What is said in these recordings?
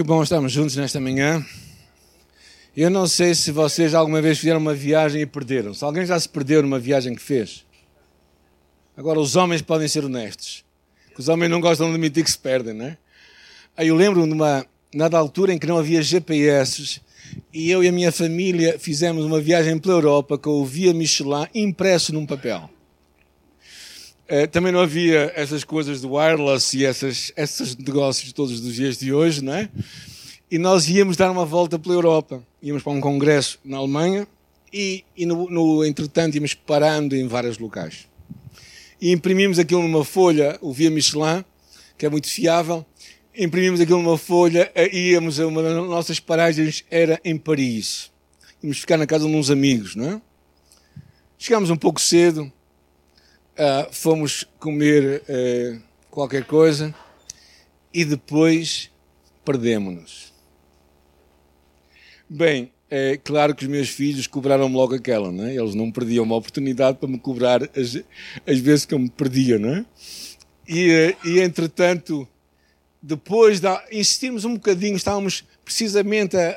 Que bom estarmos juntos nesta manhã. Eu não sei se vocês alguma vez fizeram uma viagem e perderam. Se alguém já se perdeu numa viagem que fez. Agora, os homens podem ser honestos. Os homens não gostam de admitir que se perdem, não é? Aí eu lembro de uma, nada altura em que não havia GPS e eu e a minha família fizemos uma viagem pela Europa com o Via Michelin impresso num papel. Eh, também não havia essas coisas do wireless e essas, esses negócios todos dos dias de hoje, não é? E nós íamos dar uma volta pela Europa. Íamos para um congresso na Alemanha e, e no, no, entretanto, íamos parando em vários locais. E imprimimos aquilo numa folha, o Via Michelin, que é muito fiável. Imprimimos aquilo numa folha e íamos a uma das nossas paragens, era em Paris. Íamos ficar na casa de uns amigos, não é? Chegámos um pouco cedo, uh, fomos comer uh, qualquer coisa e depois perdemos-nos. Bem, é claro que os meus filhos cobraram-me logo aquela, não é? Eles não perdiam uma oportunidade para me cobrar as, as vezes que eu me perdia, não é? E, eh, e entretanto, depois de insistirmos um bocadinho, estávamos precisamente a,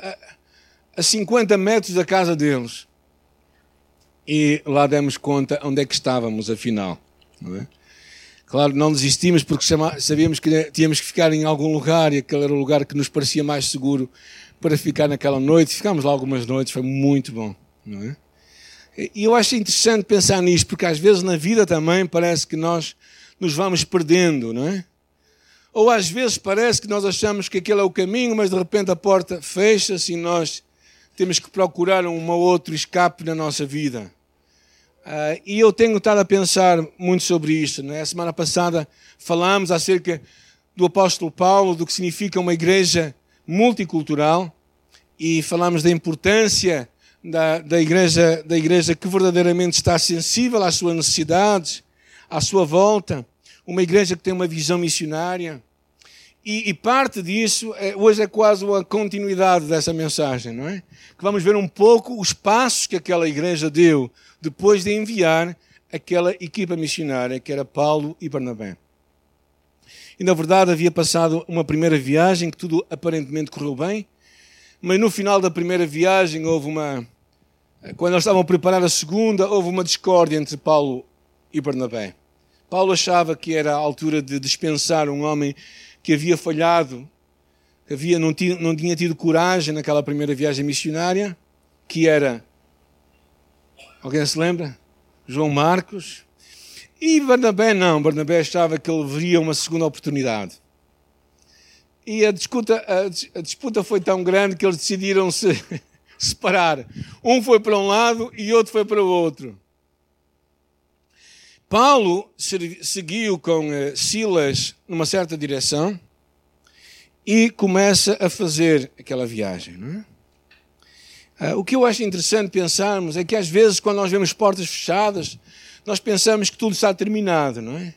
a, a 50 metros da casa deles. E lá demos conta onde é que estávamos, afinal. Não é? Claro, não desistimos porque sabíamos que tínhamos que ficar em algum lugar e aquele era o lugar que nos parecia mais seguro para ficar naquela noite. Ficámos lá algumas noites, foi muito bom, não é? E eu acho interessante pensar nisto, porque às vezes na vida também parece que nós nos vamos perdendo, não é? Ou às vezes parece que nós achamos que aquele é o caminho, mas de repente a porta fecha-se e nós temos que procurar um outro escape na nossa vida. Uh, e eu tenho estado a pensar muito sobre isto. Né? A semana passada falámos acerca do apóstolo Paulo, do que significa uma igreja multicultural, e falámos da importância da, da, igreja, da igreja que verdadeiramente está sensível às suas necessidades, à sua volta, uma igreja que tem uma visão missionária. E, e, parte disso é, hoje é quase uma continuidade dessa mensagem, não é? Que vamos ver um pouco os passos que aquela igreja deu depois de enviar aquela equipa missionária que era Paulo e Barnabé. E na verdade havia passado uma primeira viagem que tudo aparentemente correu bem, mas no final da primeira viagem houve uma. Quando eles estavam a preparar a segunda, houve uma discórdia entre Paulo e Barnabé. Paulo achava que era a altura de dispensar um homem que havia falhado, que havia, não, tinha, não tinha tido coragem naquela primeira viagem missionária, que era Alguém se lembra? João Marcos. E Barnabé não. Barnabé achava que ele veria uma segunda oportunidade. E a disputa, a, disputa foi tão grande que eles decidiram se separar. Um foi para um lado e outro foi para o outro. Paulo seguiu com eh, Silas numa certa direção e começa a fazer aquela viagem. Não é? Uh, o que eu acho interessante pensarmos é que às vezes, quando nós vemos portas fechadas, nós pensamos que tudo está terminado, não é?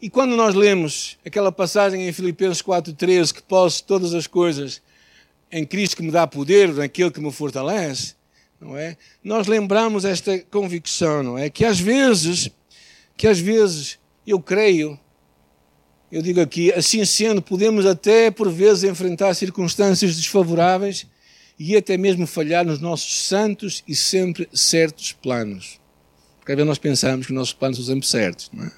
E quando nós lemos aquela passagem em Filipenses 4,13, que posso todas as coisas em Cristo que me dá poder, naquele que me fortalece, não é? Nós lembramos esta convicção, não é? Que às vezes, que às vezes, eu creio, eu digo aqui, assim sendo, podemos até por vezes enfrentar circunstâncias desfavoráveis e até mesmo falhar nos nossos santos e sempre certos planos. Porque às vezes nós pensamos que os nossos planos são sempre certos, não é?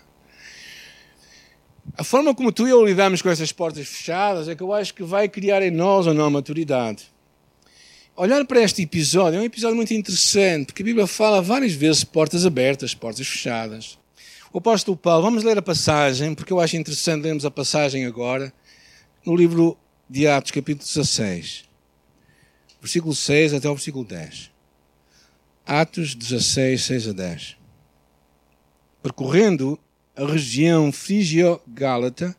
A forma como tu e eu lidamos com essas portas fechadas é que eu acho que vai criar em nós ou não maturidade. Olhar para este episódio é um episódio muito interessante, porque a Bíblia fala várias vezes portas abertas, portas fechadas. O apóstolo Paulo, vamos ler a passagem, porque eu acho interessante lermos a passagem agora, no livro de Atos, capítulo 16 versículo 6 até o versículo 10. Atos 16, 6 a 10. Percorrendo a região frígio-gálata,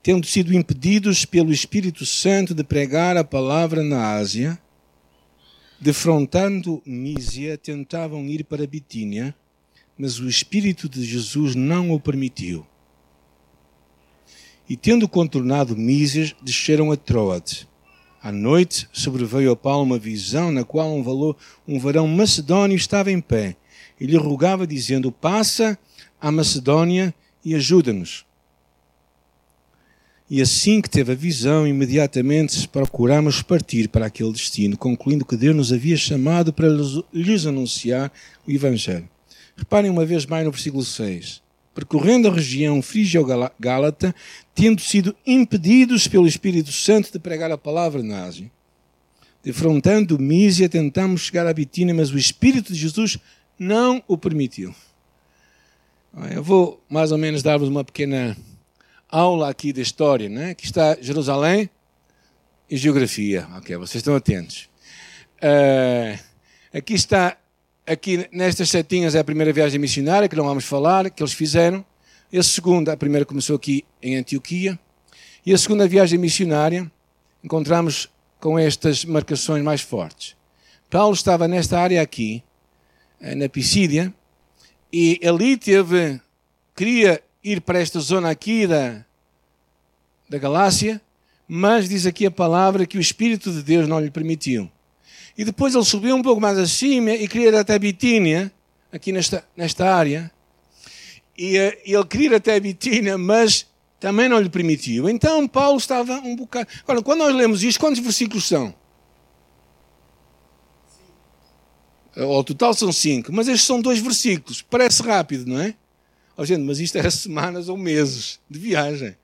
tendo sido impedidos pelo Espírito Santo de pregar a palavra na Ásia, defrontando Mísia, tentavam ir para Bitínia, mas o Espírito de Jesus não o permitiu. E tendo contornado Mísias, desceram a Troade à noite sobreveio a Paulo uma visão na qual um, valor, um varão macedónio estava em pé e lhe rogava, dizendo: Passa à Macedónia e ajuda-nos. E assim que teve a visão, imediatamente procuramos partir para aquele destino, concluindo que Deus nos havia chamado para lhes anunciar o Evangelho. Reparem uma vez mais no versículo 6. Percorrendo a região frígio-gálata, tendo sido impedidos pelo Espírito Santo de pregar a palavra na Ásia. Defrontando Mísia, tentamos chegar a Bitínia, mas o Espírito de Jesus não o permitiu. Eu vou mais ou menos dar-vos uma pequena aula aqui da história, né? Aqui está Jerusalém e geografia. Ok, vocês estão atentos. Uh, aqui está, aqui nestas setinhas é a primeira viagem missionária, que não vamos falar, que eles fizeram. A segunda, a primeira começou aqui em Antioquia. E a segunda viagem missionária, encontramos com estas marcações mais fortes. Paulo estava nesta área aqui, eh, na Pisídia, e ali teve, queria ir para esta zona aqui da, da Galácia, mas diz aqui a palavra que o Espírito de Deus não lhe permitiu. E depois ele subiu um pouco mais acima e queria ir até Bitínia, aqui nesta, nesta área. E uh, ele queria ir até Bitínia, mas também não lhe permitiu. Então Paulo estava um bocado. Agora, quando nós lemos isto, quantos versículos são? Ao total são cinco, mas estes são dois versículos. Parece rápido, não é? Oh, gente, mas isto era semanas ou meses de viagem.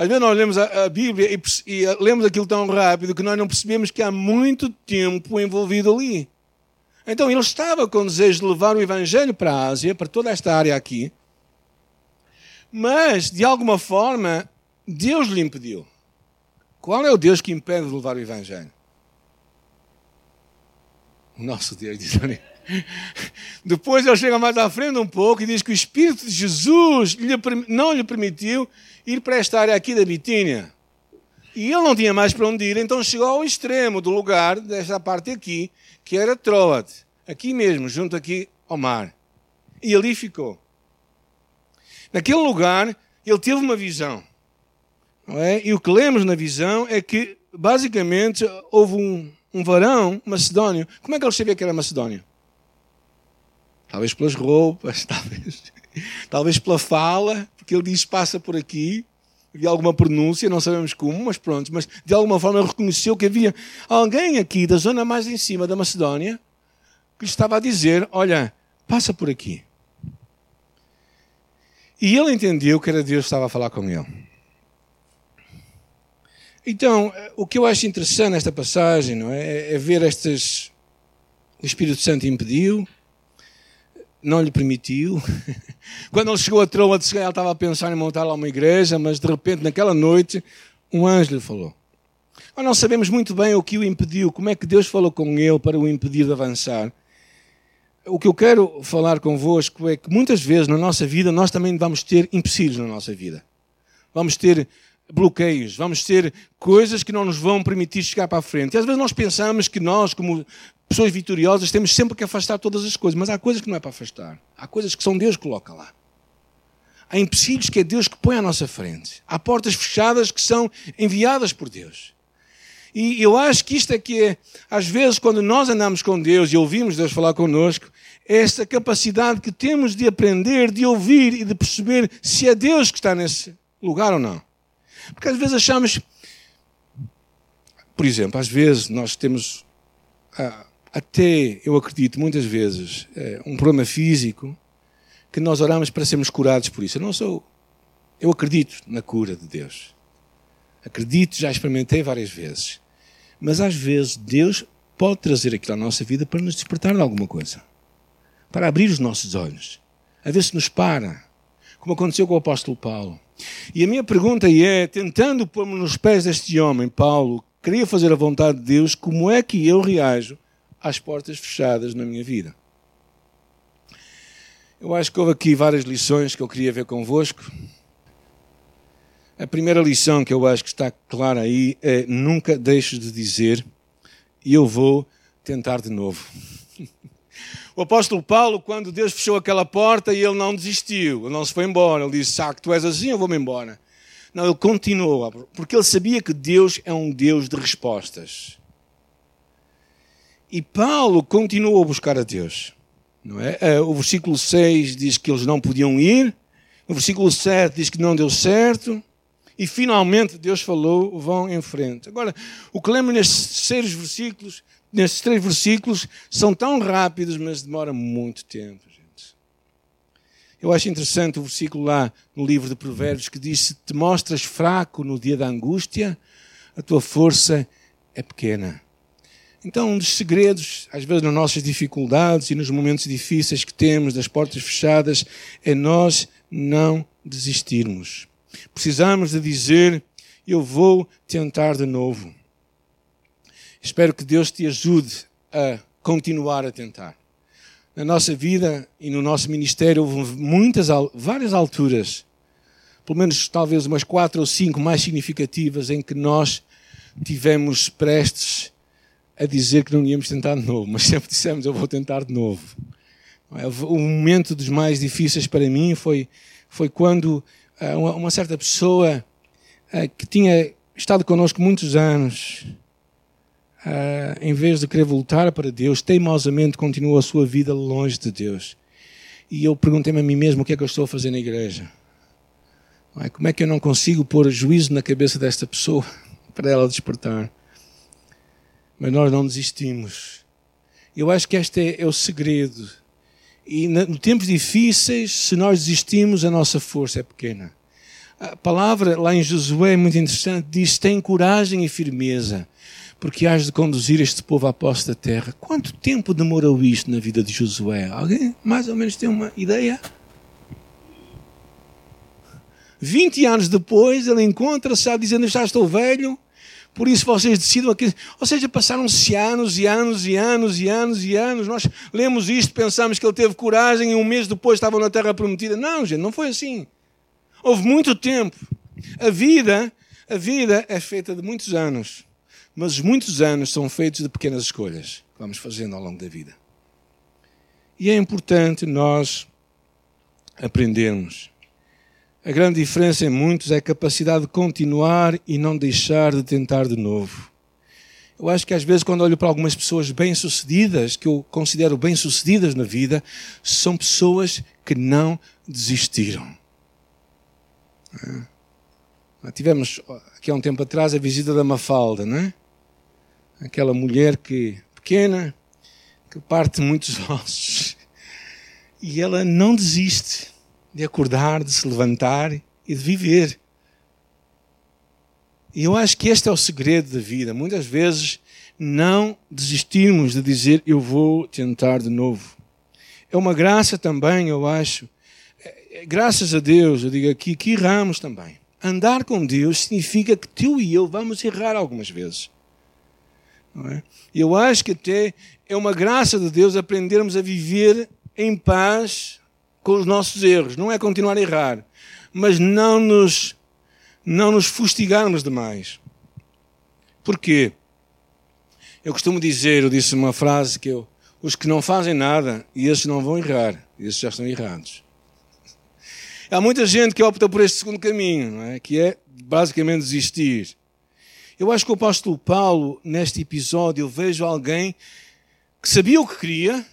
Às vezes nós lemos a, a Bíblia e, e, lemos aquilo tão rápido que nós não percebemos que há muito tempo envolvido ali. Então ele estava com desejo de levar o Evangelho para a Ásia, para toda esta área aqui, mas de alguma forma Deus lhe impediu. Qual é o Deus que impede de levar o Evangelho? O nosso Deus diz ali. Depois ele chega mais à frente um pouco e diz que o Espírito de Jesus não lhe permitiu ir para esta área aqui da Bitínia. E ele não tinha mais para onde ir, então chegou ao extremo do lugar, desta parte aqui, que era Troade, aqui mesmo, junto aqui ao mar. E ali ficou. Naquele lugar, ele teve uma visão. É? E o que lemos na visão é que, basicamente, houve um, um varão macedónio. Como é que ele sabia que era macedónio? Talvez pelas roupas, talvez, talvez pela fala, porque ele diz passa por aqui, havia alguma pronúncia, não sabemos como, mas pronto, mas de alguma forma reconheceu que havia alguém aqui da zona mais em cima da Macedónia que lhe estava a dizer: Olha, passa por aqui. E ele entendeu que era Deus que estava a falar com ele. Então, o que eu acho interessante nesta passagem não é, é ver estas. O Espírito Santo impediu, não lhe permitiu. Quando ele chegou a Troa, ele estava a pensar em montar lá uma igreja, mas de repente, naquela noite, um anjo lhe falou. Nós não sabemos muito bem o que o impediu, como é que Deus falou com ele para o impedir de avançar. O que eu quero falar convosco é que muitas vezes na nossa vida nós também vamos ter empecilhos na nossa vida. Vamos ter bloqueios, vamos ter coisas que não nos vão permitir chegar para a frente. E às vezes nós pensamos que nós, como pessoas vitoriosas, temos sempre que afastar todas as coisas, mas há coisas que não é para afastar. Há coisas que são Deus que coloca lá. Há empecilhos que é Deus que põe à nossa frente. Há portas fechadas que são enviadas por Deus. E eu acho que isto é que é, às vezes, quando nós andamos com Deus e ouvimos Deus falar connosco, é esta capacidade que temos de aprender, de ouvir e de perceber se é Deus que está nesse lugar ou não. Porque às vezes achamos, por exemplo, às vezes nós temos ah, até, eu acredito, muitas vezes, é, um problema físico que nós oramos para sermos curados por isso. Eu não sou. Eu acredito na cura de Deus. Acredito, já experimentei várias vezes. Mas às vezes Deus pode trazer aquilo à nossa vida para nos despertar de alguma coisa. Para abrir os nossos olhos. A ver se nos para. Como aconteceu com o apóstolo Paulo. E a minha pergunta é: tentando pôr-me nos pés deste homem, Paulo, queria fazer a vontade de Deus, como é que eu reajo às portas fechadas na minha vida. Eu acho que houve aqui várias lições que eu queria ver convosco. A primeira lição que eu acho que está clara aí é nunca deixes de dizer e eu vou tentar de novo. O apóstolo Paulo, quando Deus fechou aquela porta e ele não desistiu, ele não se foi embora, ele disse: Ah, que tu és assim, eu vou-me embora. Não, ele continuou, porque ele sabia que Deus é um Deus de respostas. E Paulo continuou a buscar a Deus. Não é? Eh, o versículo 6 diz que eles não podiam ir, o versículo 7 diz que não deu certo, e finalmente Deus falou, vão em frente. Agora, o que lembro nestes versículos, nestes três versículos, são tão rápidos, mas demora muito tempo, gente. Eu acho interessante o versículo lá no livro de Provérbios que diz: Se te mostras fraco no dia da angústia, a tua força é pequena. Então, um dos segredos, às vezes nas nossas dificuldades e nos momentos difíceis que temos, das portas fechadas, é nós não desistirmos. Precisamos de dizer: Eu vou tentar de novo. Espero que Deus te ajude a continuar a tentar. Na nossa vida e no nosso ministério houve muitas, várias alturas, pelo menos talvez umas quatro ou cinco mais significativas, em que nós tivemos prestes a dizer que não íamos tentar de novo, mas sempre dissemos: Eu vou tentar de novo. O momento dos mais difíceis para mim foi, foi quando uh, uma, certa pessoa uh, que tinha estado connosco muitos anos, uh, em vez de querer voltar para Deus, teimosamente continuou a sua vida longe de Deus. E eu perguntei-me a mim mesmo o que é que eu estou a fazer na igreja. Como é que eu não consigo pôr juízo na cabeça desta pessoa para ela despertar? Mas nós não desistimos. Eu acho que este é, é o segredo e em tempos difíceis, se nós desistimos, a nossa força é pequena. A palavra lá em Josué é muito interessante, diz: tem coragem e firmeza, porque has de conduzir este povo à posse da terra. Quanto tempo demorou isto na vida de Josué? Alguém mais ou menos tem uma ideia? 20 anos depois, ele encontra-se dizendo: Já estou velho, por isso vocês decidam aqui. Ou seja, passaram-se anos e anos e anos e anos e anos. Nós lemos isto, pensamos que ele teve coragem e um mês depois estavam na Terra Prometida. Não, gente, não foi assim. Houve muito tempo. A vida, a vida é feita de muitos anos. Mas os muitos anos são feitos de pequenas escolhas que vamos fazendo ao longo da vida. E é importante nós aprendermos a grande diferença em muitos é a capacidade de continuar e não deixar de tentar de novo. Eu acho que às vezes, quando olho para algumas pessoas bem-sucedidas, que eu considero bem-sucedidas na vida, são pessoas que não desistiram. É. Tivemos aqui há um tempo atrás a visita da Mafalda, não é? Aquela mulher que pequena, que parte muitos ossos. E ela não desiste de acordar, de se levantar e de viver. E eu acho que este é o segredo da vida. Muitas vezes não desistirmos de dizer eu vou tentar de novo. É uma graça também, eu acho. É, graças a Deus, eu digo aqui, que erramos também. Andar com Deus significa que tu e eu vamos errar algumas vezes. É? Eu acho que até é uma graça de Deus aprendermos a viver em paz com os nossos erros, não é continuar a errar, mas não nos, não nos fustigarmos demais. Porquê? Eu costumo dizer, eu disse uma frase que eu, os que não fazem nada, e esses não vão errar, esses já estão errados. Há muita gente que opta por este segundo caminho, é? que é basicamente desistir. Eu acho que o apóstolo Paulo, neste episódio, eu vejo alguém que sabia o que queria,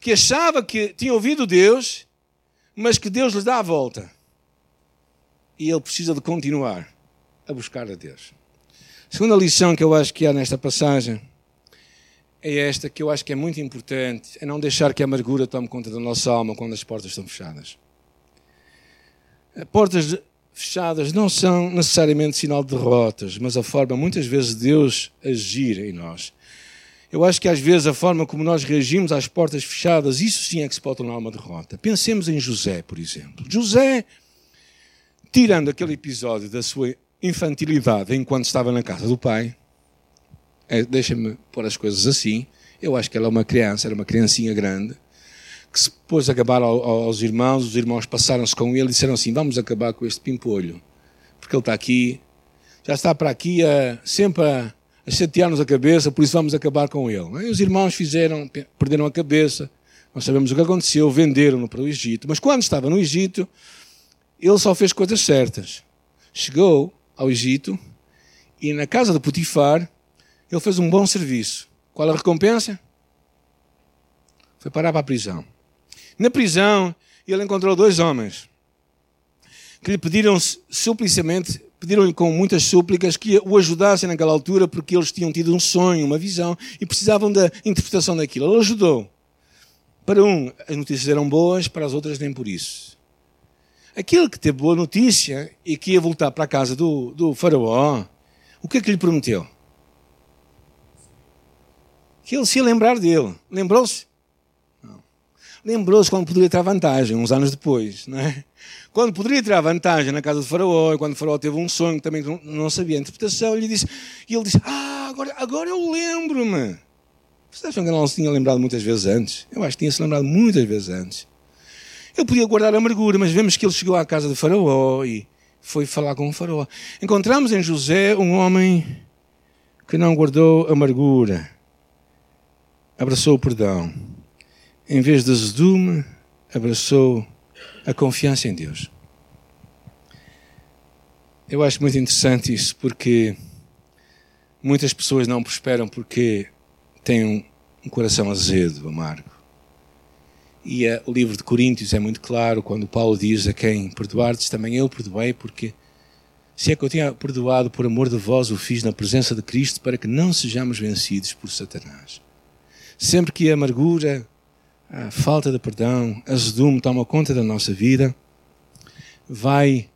que achava que tinha ouvido Deus mas que Deus lhes dá a volta. E ele precisa de continuar a buscar a Deus. A segunda lição que eu acho que há nesta passagem é esta, que eu acho que é muito importante, é não deixar que a amargura tome conta da nossa alma quando as portas estão fechadas. Portas fechadas não são necessariamente sinal de derrotas, mas a forma muitas vezes de Deus agir em nós. Eu acho que às vezes a forma como nós reagimos às portas fechadas, isso sim é que se pode tornar uma derrota. Pensemos em José, por exemplo. José, tirando aquele episódio da sua infantilidade enquanto estava na casa do pai, é, deixa-me pôr as coisas assim, eu acho que ela é uma criança, era uma criancinha grande, que se pôs a acabar aos irmãos, os irmãos passaram-se com ele e disseram assim, vamos acabar com este pimpolho, porque ele está aqui, já está para aqui a, sempre a a chatear-nos a cabeça, por isso vamos acabar com ele. E os irmãos fizeram, perderam a cabeça, nós sabemos o que aconteceu, venderam-no para o Egito. Mas quando estava no Egito, ele só fez coisas certas. Chegou ao Egito e na casa de Potifar, ele fez um bom serviço. Qual a recompensa? Foi parar para a prisão. Na prisão, ele encontrou dois homens que lhe pediram suplicamente pediram-lhe com muitas súplicas que o ajudassem naquela altura porque eles tinham tido um sonho, uma visão e precisavam da interpretação daquilo. Ele ajudou. Para um, as notícias eram boas, para as outras, nem por isso. Aquele que teve boa notícia e que ia voltar para a casa do, do faraó, o que é que lhe prometeu? Que ele se ia lembrar dele. Lembrou-se? Lembrou-se quando poderia ter vantagem, uns anos depois, não é? Quando poderia ter vantagem na casa do faraó, quando o faraó teve um sonho também não sabia a interpretação, ele disse, e ele disse, ah, agora, agora eu lembro-me. Vocês acham que ele não se tinha lembrado muitas vezes antes? Eu acho que tinha se lembrado muitas vezes antes. Ele podia guardar a amargura, mas vemos que ele chegou à casa do faraó e foi falar com o faraó. Encontramos em José um homem que não guardou amargura, abraçou o perdão. Em vez de azedume, abraçou a confiança em Deus. Eu acho muito interessante isso porque muitas pessoas não prosperam porque têm um, coração azedo, amargo. E uh, o livro de Coríntios é muito claro quando Paulo diz a quem perdoardes, também eu perdoei, porque se é que eu tinha perdoado por amor de vós, o fiz na presença de Cristo para que não sejamos vencidos por Satanás. Sempre que a amargura, a falta de perdão, azedume toma conta da nossa vida, vai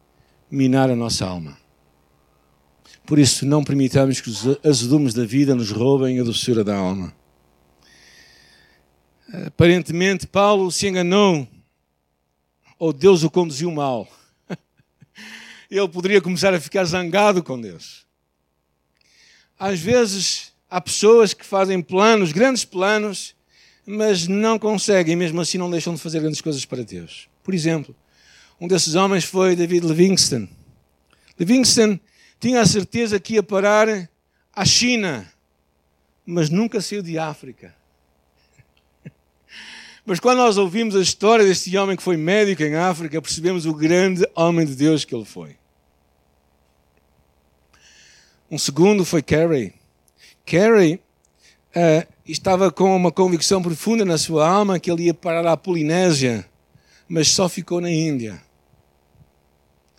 minar a nossa alma. Por isso, não permitamos que os azedumes da vida nos roubem a doçura da alma. Aparentemente, Paulo se enganou, ou Deus o conduziu mal. Ele poderia começar a ficar zangado com Deus. Às vezes, há pessoas que fazem planos, grandes planos, mas não conseguem, mesmo assim não deixam de fazer grandes coisas para Deus. Por exemplo, um desses homens foi David Livingston. Livingston tinha a certeza que ia parar à China, mas nunca saiu de África. Mas quando nós ouvimos a história deste homem que foi médico em África, percebemos o grande homem de Deus que ele foi. Um segundo foi Carey. Carey uh, estava com uma convicção profunda na sua alma que ele ia parar à Polinésia, mas só ficou na Índia.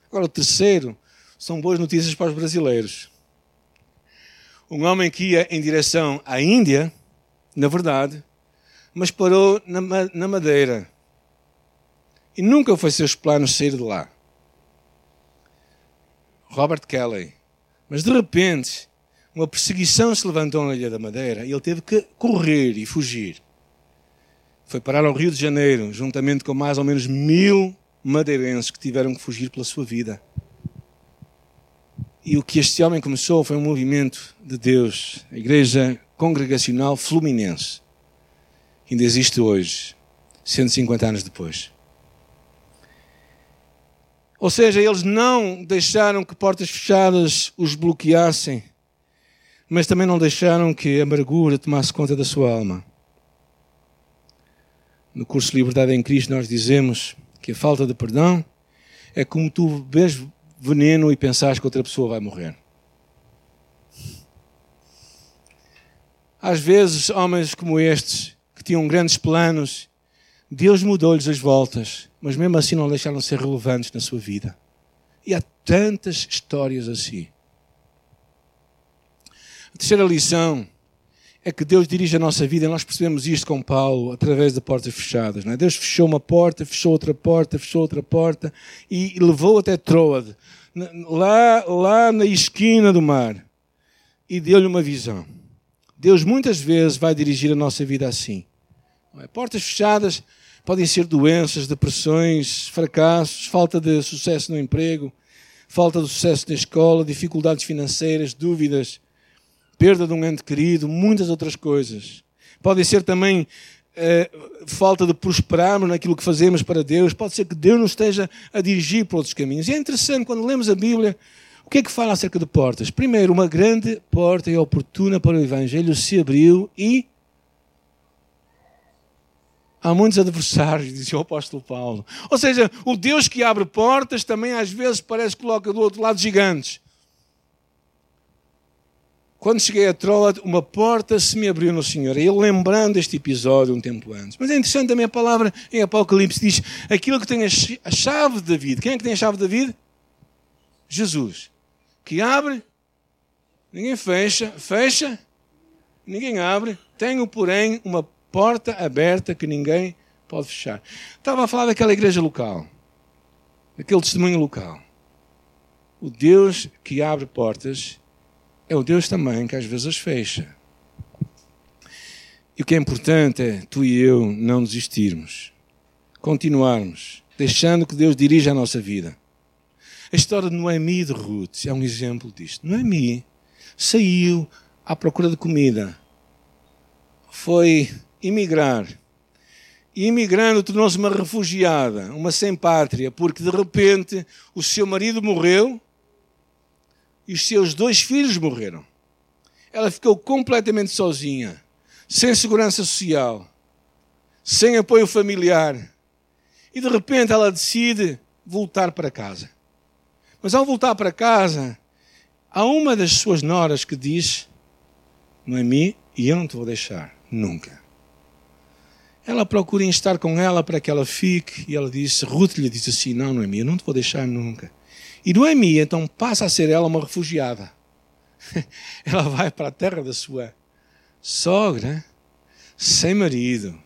Agora, o terceiro são boas notícias para os brasileiros. Um homem que ia em direção à Índia, na verdade, mas parou na, na Madeira. E nunca foi seus planos sair de lá. Robert Kelly. Mas de repente, uma perseguição se levantou na Ilha da Madeira e ele teve que correr e fugir. Foi parar ao Rio de Janeiro, juntamente com mais ou menos mil madeirenses que tiveram que fugir pela sua vida. E o que este homem começou foi um movimento de Deus, a Igreja Congregacional Fluminense. Ainda existe hoje, 150 anos depois. Ou seja, eles não deixaram que portas fechadas os bloqueassem, mas também não deixaram que a amargura tomasse conta da sua alma. No curso Liberdade em Cristo, nós dizemos que a falta de perdão é como tu bebes veneno e pensares que outra pessoa vai morrer. Às vezes, homens como estes, que tinham grandes planos, Deus mudou-lhes as voltas, mas mesmo assim não deixaram de ser relevantes na sua vida. E há tantas histórias assim. A terceira lição é que Deus dirige a nossa vida e nós percebemos isto com Paulo através de portas fechadas. Não é? Deus fechou uma porta, fechou outra porta, fechou outra porta e levou até Troade, lá, lá na esquina do mar, e deu-lhe uma visão. Deus muitas vezes vai dirigir a nossa vida assim. É? Portas fechadas podem ser doenças, depressões, fracassos, falta de sucesso no emprego, falta de sucesso na escola, dificuldades financeiras, dúvidas perda de um ente querido, muitas outras coisas. Podem ser também eh, falta de prosperarmos naquilo que fazemos para Deus. Pode ser que Deus nos esteja a dirigir para outros caminhos. E é interessante, quando lemos a Bíblia, o que é que fala acerca de portas? Primeiro, uma grande porta e oportuna para o Evangelho se abriu e há muitos adversários, dizia o apóstolo Paulo. Ou seja, o Deus que abre portas também às vezes parece que coloca do outro lado gigantes. Quando cheguei a Troa, uma porta se me abriu no Senhor. E eu lembrando este episódio um tempo antes. Mas é interessante também a palavra em Apocalipse diz aquilo que tem a chave de David. Quem é que tem a chave de David? Jesus. que abre, ninguém fecha, fecha, ninguém abre. Tenho, porém, uma porta aberta que ninguém pode fechar. Estava a falar daquela igreja local, daquele testemunho local. O Deus que abre portas é o Deus também que às vezes as fecha. E o que é importante é tu e eu não desistirmos, continuarmos, deixando que Deus dirija a nossa vida. A história de Noemi e de Ruth é um exemplo disto. Noemi saiu à procura de comida, foi imigrar. E imigrando tornou-se uma refugiada, uma sem pátria, porque de repente o seu marido morreu e os seus dois filhos morreram. Ela ficou completamente sozinha, sem segurança social, sem apoio familiar. E de repente ela decide voltar para casa. Mas ao voltar para casa, há uma das suas noras que diz: Noemi, e eu não te vou deixar, nunca. Ela procura estar com ela para que ela fique, e ela disse: Ruth lhe disse assim: Não, Noemi, eu não te vou deixar nunca. E Noemi então passa a ser ela uma refugiada. ela vai para a terra da sua sogra, sem marido,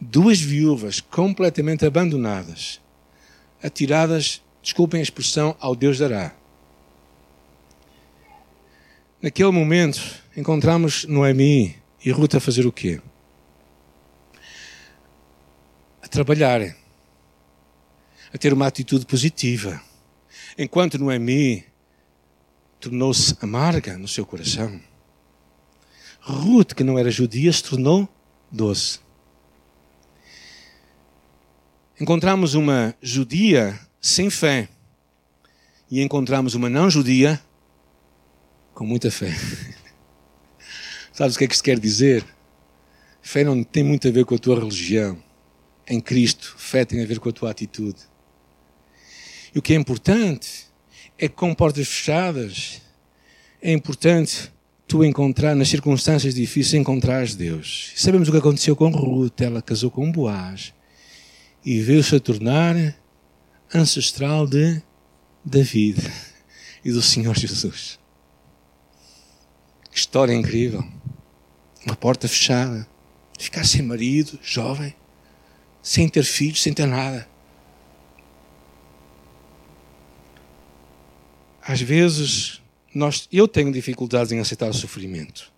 duas viúvas completamente abandonadas, atiradas, desculpem a expressão, ao Deus dará. Naquele momento, encontramos Noemi e Ruth a fazer o quê? A trabalharem, a ter uma atitude positiva enquanto Noemi tornou-se amarga no seu coração. Ruth, que não era judia, se tornou doce. Encontramos uma judia sem fé e encontramos uma não judia com muita fé. Sabes o que é que isso quer dizer? Fé não tem muito a ver com a tua religião. Em Cristo, fé tem a ver com a tua atitude. E o que é importante é que com portas fechadas é importante tu encontrar, nas circunstâncias difíceis, encontrares Deus. Sabemos o que aconteceu com Ruth, ela casou com Boaz e veio-se a tornar ancestral de David e do Senhor Jesus. Que história incrível. Uma porta fechada. Ficar sem marido, jovem, sem ter filhos, sem ter nada. Às vezes, nós, eu tenho dificuldades em aceitar o sofrimento.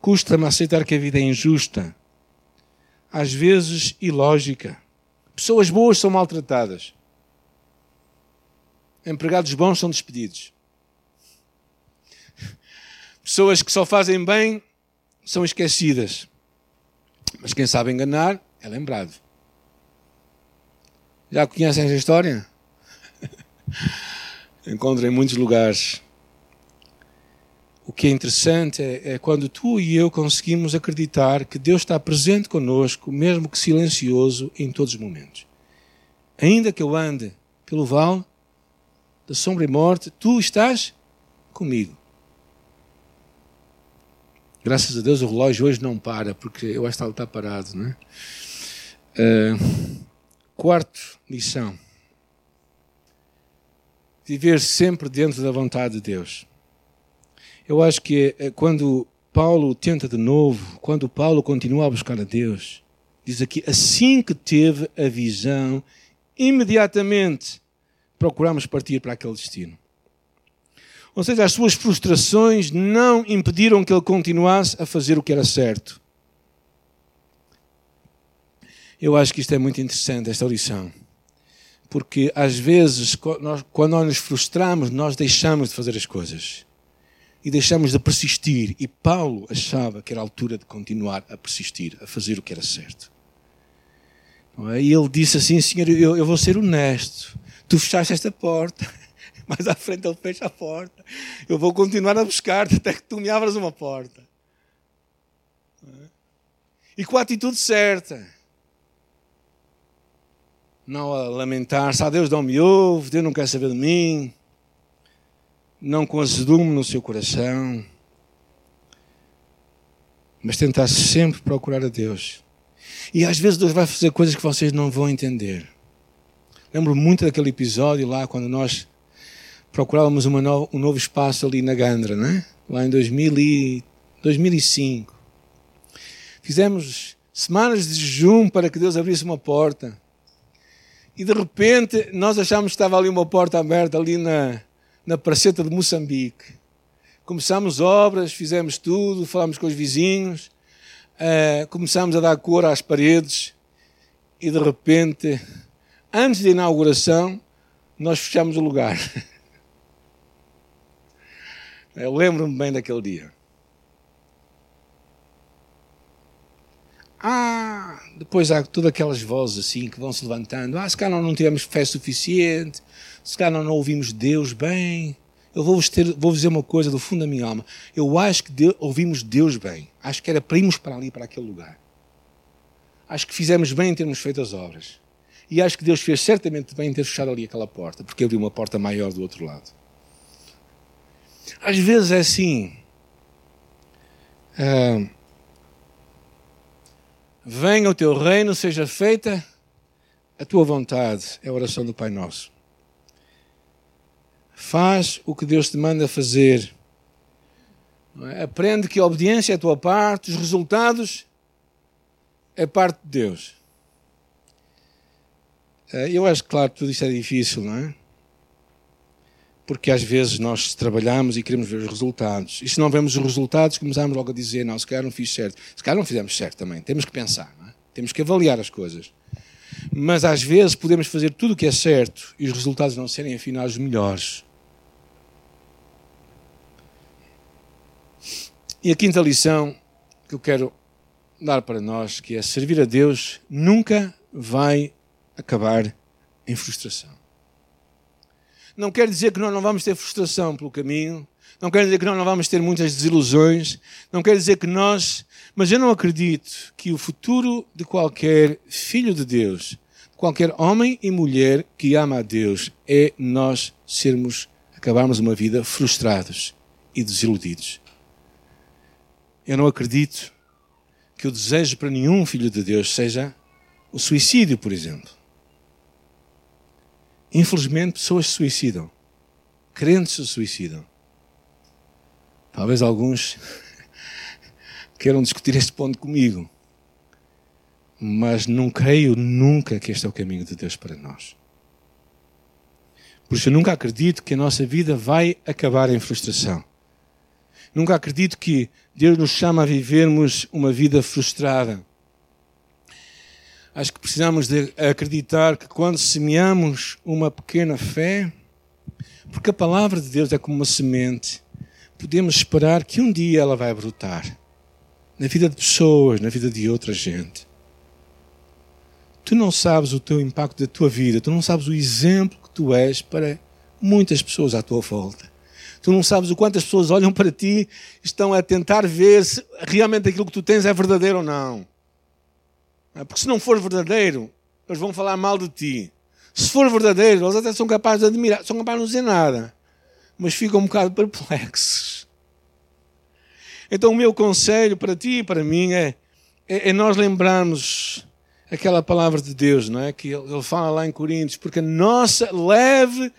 Custa-me aceitar que a vida é injusta, às vezes ilógica. Pessoas boas são maltratadas. Empregados bons são despedidos. Pessoas que só fazem bem são esquecidas. Mas quem sabe enganar é lembrado. Já conhecem essa história? encontro em muitos lugares. O que é interessante é, é, quando tu e eu conseguimos acreditar que Deus está presente conosco, mesmo que silencioso, em todos os momentos. Ainda que eu ande pelo vale da sombra e morte, tu estás comigo. Graças a Deus o relógio hoje não para, porque eu acho que ele está parado. Não é? Uh, quarto lição viver sempre dentro da vontade de Deus. Eu acho que é quando Paulo tenta de novo, quando Paulo continua a buscar a Deus, diz aqui, assim que teve a visão, imediatamente procuramos partir para aquele destino. Ou seja, as suas frustrações não impediram que ele continuasse a fazer o que era certo. Eu acho que isto é muito interessante, esta lição porque às vezes, quando nós nos frustramos, nós deixamos de fazer as coisas e deixamos de persistir. E Paulo achava que era a altura de continuar a persistir, a fazer o que era certo. É? E ele disse assim: Senhor, eu, eu vou ser honesto. Tu fechaste esta porta, mais à frente ele fecha a porta. Eu vou continuar a buscar-te até que tu me abras uma porta. É? E com a atitude certa não a lamentar-se, ah, Deus não me ouve, Deus não quer saber de mim, não com azedume no seu coração, mas tentar sempre procurar a Deus. E às vezes Deus vai fazer coisas que vocês não vão entender. Lembro muito daquele episódio lá quando nós procurávamos no, um novo espaço ali na Gandra, né? lá em 2000 e, 2005. Fizemos semanas de jejum para que Deus abrisse uma porta. E de repente nós achámos que estava ali uma porta aberta ali na, na praceta de Moçambique. Começámos obras, fizemos tudo, falámos com os vizinhos, uh, começámos a dar cor às paredes e de repente, antes da inauguração, nós fechamos o lugar. Eu lembro-me bem daquele dia. Ah, depois há todas aquelas vozes assim que vão se levantando. Ah, se calhar não tivemos fé suficiente, se calhar não ouvimos Deus bem. Eu vou-vos vou dizer uma coisa do fundo da minha alma. Eu acho que ouvimos Deus bem. Acho que era para irmos para ali, para aquele lugar. Acho que fizemos bem em termos feito as obras. E acho que Deus fez certamente bem em ter fechado ali aquela porta, porque abriu uma porta maior do outro lado. Às vezes é assim. Ah, venha o teu reino, seja feita a tua vontade. É a oração do Pai Nosso. Faz o que Deus te manda fazer. É? Aprende que a obediência é a tua parte, os resultados é parte de Deus. Ah, eu acho, claro, que tudo isto é difícil, não é? Porque às vezes nós trabalhamos e queremos ver os resultados. E se não vemos os resultados, começamos logo a dizer: não, se calhar não fiz certo. Se calhar não fizemos certo também. Temos que pensar, é? temos que avaliar as coisas. Mas às vezes podemos fazer tudo o que é certo e os resultados não serem afinal os melhores. E a quinta lição que eu quero dar para nós, que é servir a Deus, nunca vai acabar em frustração. Não quer dizer que nós não vamos ter frustração pelo caminho, não quer dizer que nós não vamos ter muitas desilusões, não quer dizer que nós. Mas eu não acredito que o futuro de qualquer filho de Deus, de qualquer homem e mulher que ama a Deus, é nós sermos, acabarmos uma vida frustrados e desiludidos. Eu não acredito que o desejo para nenhum filho de Deus seja o suicídio, por exemplo. Infelizmente, pessoas se suicidam. Crentes se suicidam. Talvez alguns queiram discutir este ponto comigo. Mas não creio nunca que este é o caminho de Deus para nós. Por isso eu nunca acredito que a nossa vida vai acabar em frustração. Nunca acredito que Deus nos chama a vivermos uma vida frustrada Acho que precisamos de acreditar que quando semeamos uma pequena fé, porque a palavra de Deus é como uma semente, podemos esperar que um dia ela vai brotar na vida de pessoas, na vida de outra gente. Tu não sabes o teu impacto da tua vida, tu não sabes o exemplo que tu és para muitas pessoas à tua volta. Tu não sabes o quanto as pessoas olham para ti estão a tentar ver se realmente aquilo que tu tens é verdadeiro ou não. É? Porque se não for verdadeiro, eles vão falar mal de ti. Se for verdadeiro, eles até são capazes de admirar, são capazes de não dizer nada, mas ficam um bocado perplexos. Então, o meu conselho para ti e para mim é, é, é nós lembrarmos aquela palavra de Deus, não é? Que ele fala lá em Coríntios, porque a nossa leve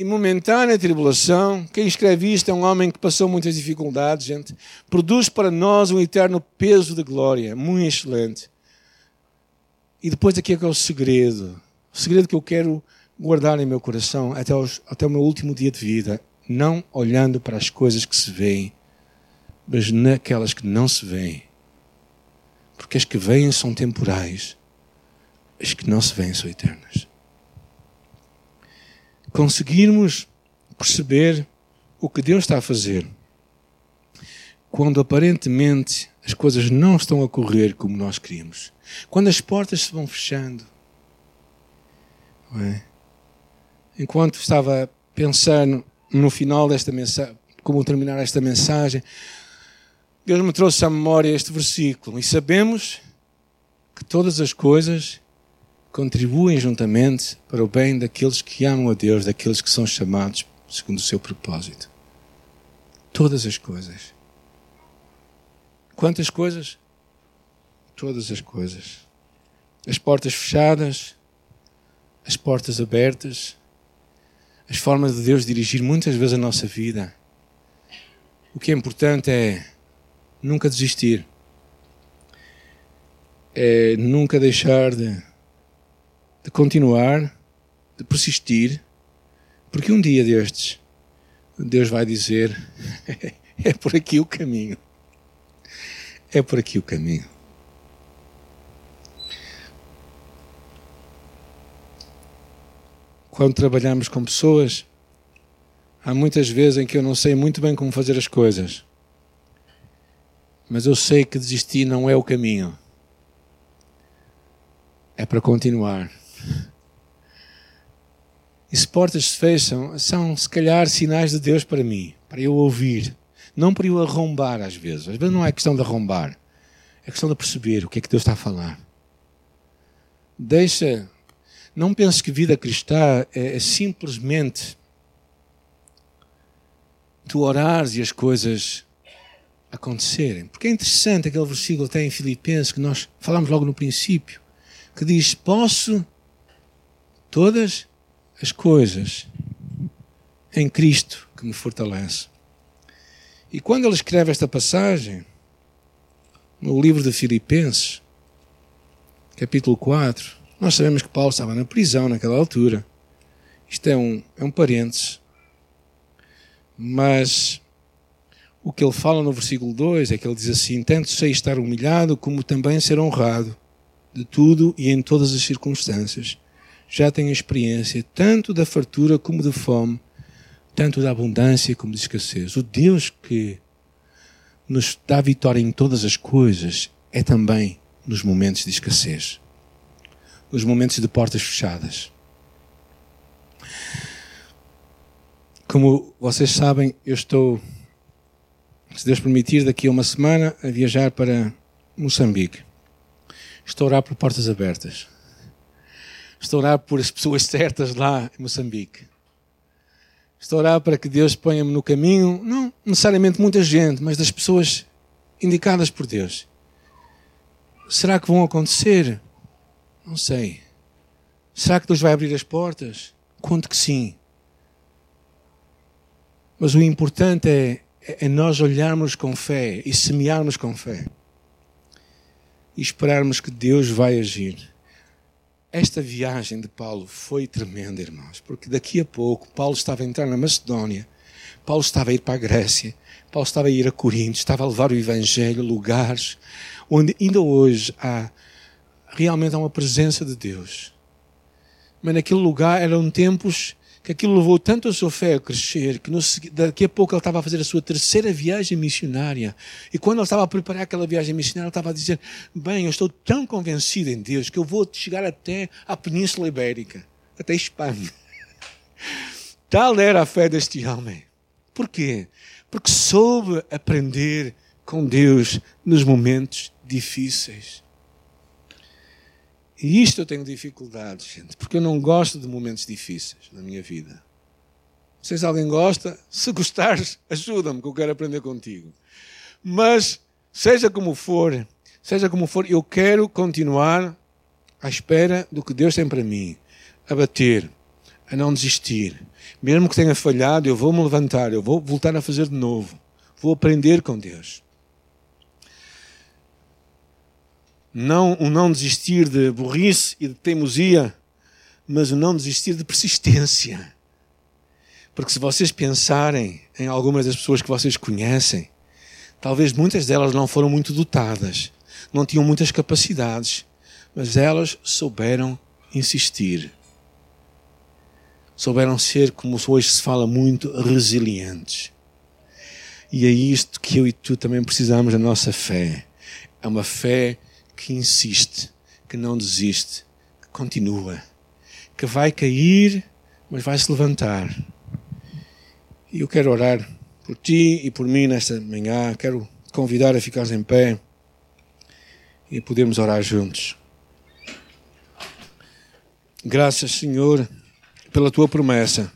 e momentânea tribulação, quem escreve isto é um homem que passou muitas dificuldades, gente, produz para nós um eterno peso de glória, muito excelente. E depois aqui é que é o segredo, o segredo que eu quero guardar em meu coração até, os, até o meu último dia de vida, não olhando para as coisas que se veem, mas naquelas que não se veem. Porque as que vêm são temporais, as que não se veem são eternas conseguirmos perceber o que Deus está a fazer quando aparentemente as coisas não estão a correr como nós queríamos, quando as portas se vão fechando. É? Enquanto estava a pensar no final desta mensagem, como terminar esta mensagem, Deus me trouxe à memória este versículo e sabemos que todas as coisas contribuem juntamente para o bem daqueles que amam a Deus, daqueles que são chamados segundo o seu propósito. Todas as coisas. Quantas coisas? Todas as coisas. As portas fechadas, as portas abertas, as formas de Deus dirigir muitas vezes a nossa vida. O que é importante é nunca desistir, é nunca deixar de, de continuar, de persistir, porque um dia destes Deus vai dizer: é por aqui o caminho. É por aqui o caminho. Quando trabalhamos com pessoas, há muitas vezes em que eu não sei muito bem como fazer as coisas. Mas eu sei que desistir não é o caminho. É para continuar. E se portas se fecham, são se calhar sinais de Deus para mim, para eu ouvir. Não para eu arrombar às vezes. Às vezes não é questão de arrombar. É questão de perceber o que é que Deus está a falar. Deixa. Não penses que vida cristã é, é simplesmente tu orares e as coisas acontecerem. Porque é interessante aquele versículo que tem em Filipenses que nós falamos logo no princípio, que diz: Posso todas as coisas em Cristo que me fortalece. E quando ele escreve esta passagem, no livro de Filipenses, capítulo 4, nós sabemos que Paulo estava na prisão naquela altura. Isto é um, é um parênteses. Mas o que ele fala no versículo 2 é que ele diz assim: Tanto sei estar humilhado, como também ser honrado, de tudo e em todas as circunstâncias já tenho experiência tanto da fartura como da fome, tanto da abundância como da escassez. O Deus que nos dá vitória em todas as coisas é também nos momentos de escassez, nos momentos de portas fechadas. Como vocês sabem, eu estou, se Deus permitir, daqui a uma semana a viajar para Moçambique. Estou a orar por portas abertas. Estou a orar por as pessoas certas lá em Moçambique. Estou a orar para que Deus ponha-me no caminho, não necessariamente muita gente, mas das pessoas indicadas por Deus. Será que vão acontecer? Não sei. Será que Deus vai abrir as portas? Conto que sim. Mas o importante é, é nós olharmos com fé e semearmos com fé. E esperarmos que Deus vai agir. Esta viagem de Paulo foi tremenda, irmãos, porque daqui a pouco Paulo estava a entrar na Macedónia, Paulo estava a ir para a Grécia, Paulo estava a ir a Corinto, estava a levar o Evangelho a lugares onde ainda hoje há realmente há uma presença de Deus. Mas naquele lugar eram tempos que aquilo levou tanto a sua fé a crescer, que no, daqui a pouco ele estava a fazer a sua terceira viagem missionária. E quando ele estava a preparar aquela viagem missionária, ele estava a dizer: Bem, eu estou tão convencido em Deus que eu vou chegar até a Península Ibérica, até Espanha. Tal era a fé deste homem. Por quê? Porque soube aprender com Deus nos momentos difíceis. E isto eu tenho dificuldades, gente, porque eu não gosto de momentos difíceis na minha vida. Não sei se alguém gosta, se gostares, ajuda-me, que eu quero aprender contigo. Mas, seja como for, seja como for, eu quero continuar à espera do que Deus tem para mim, a bater, a não desistir. Mesmo que tenha falhado, eu vou me levantar, eu vou voltar a fazer de novo. Vou aprender com Deus. Não, o não desistir de burrice e de teimosia, mas o não desistir de persistência. Porque se vocês pensarem em algumas das pessoas que vocês conhecem, talvez muitas delas não foram muito dotadas, não tinham muitas capacidades, mas elas souberam insistir. Souberam ser, como hoje se fala muito, resilientes. E é isto que eu e tu também precisamos da nossa fé. É uma fé que insiste, que não desiste, que continua, que vai cair, mas vai se levantar. E eu quero orar por ti e por mim nesta manhã. Quero convidar a ficar em pé e podermos orar juntos. Graças, Senhor, pela tua promessa.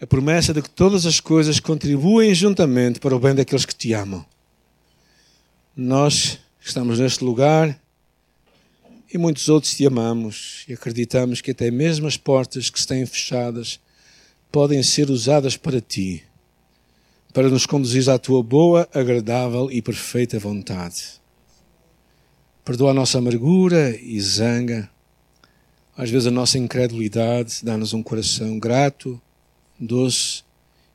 A promessa de que todas as coisas contribuem juntamente para o bem daqueles que te amam. Nós estamos neste lugar e muitos outros te amamos e acreditamos que até mesmo as portas que se têm fechadas podem ser usadas para ti, para nos conduzir à tua boa, agradável e perfeita vontade. Perdoa a nossa amargura e zanga, às vezes a nossa incredulidade, dá-nos um coração grato, doce,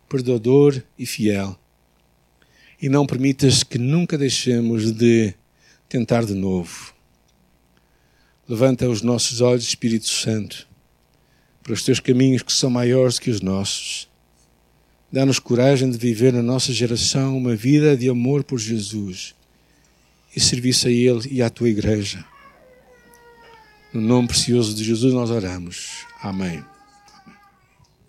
perdoador e fiel. E não permitas que nunca deixemos de tentar de novo. Levanta os nossos olhos, Espírito Santo, para os teus caminhos que são maiores que os nossos. Dá-nos coragem de viver na nossa geração uma vida de amor por Jesus e serviço a Ele e à tua igreja. No nome precioso de Jesus nós oramos. Amém.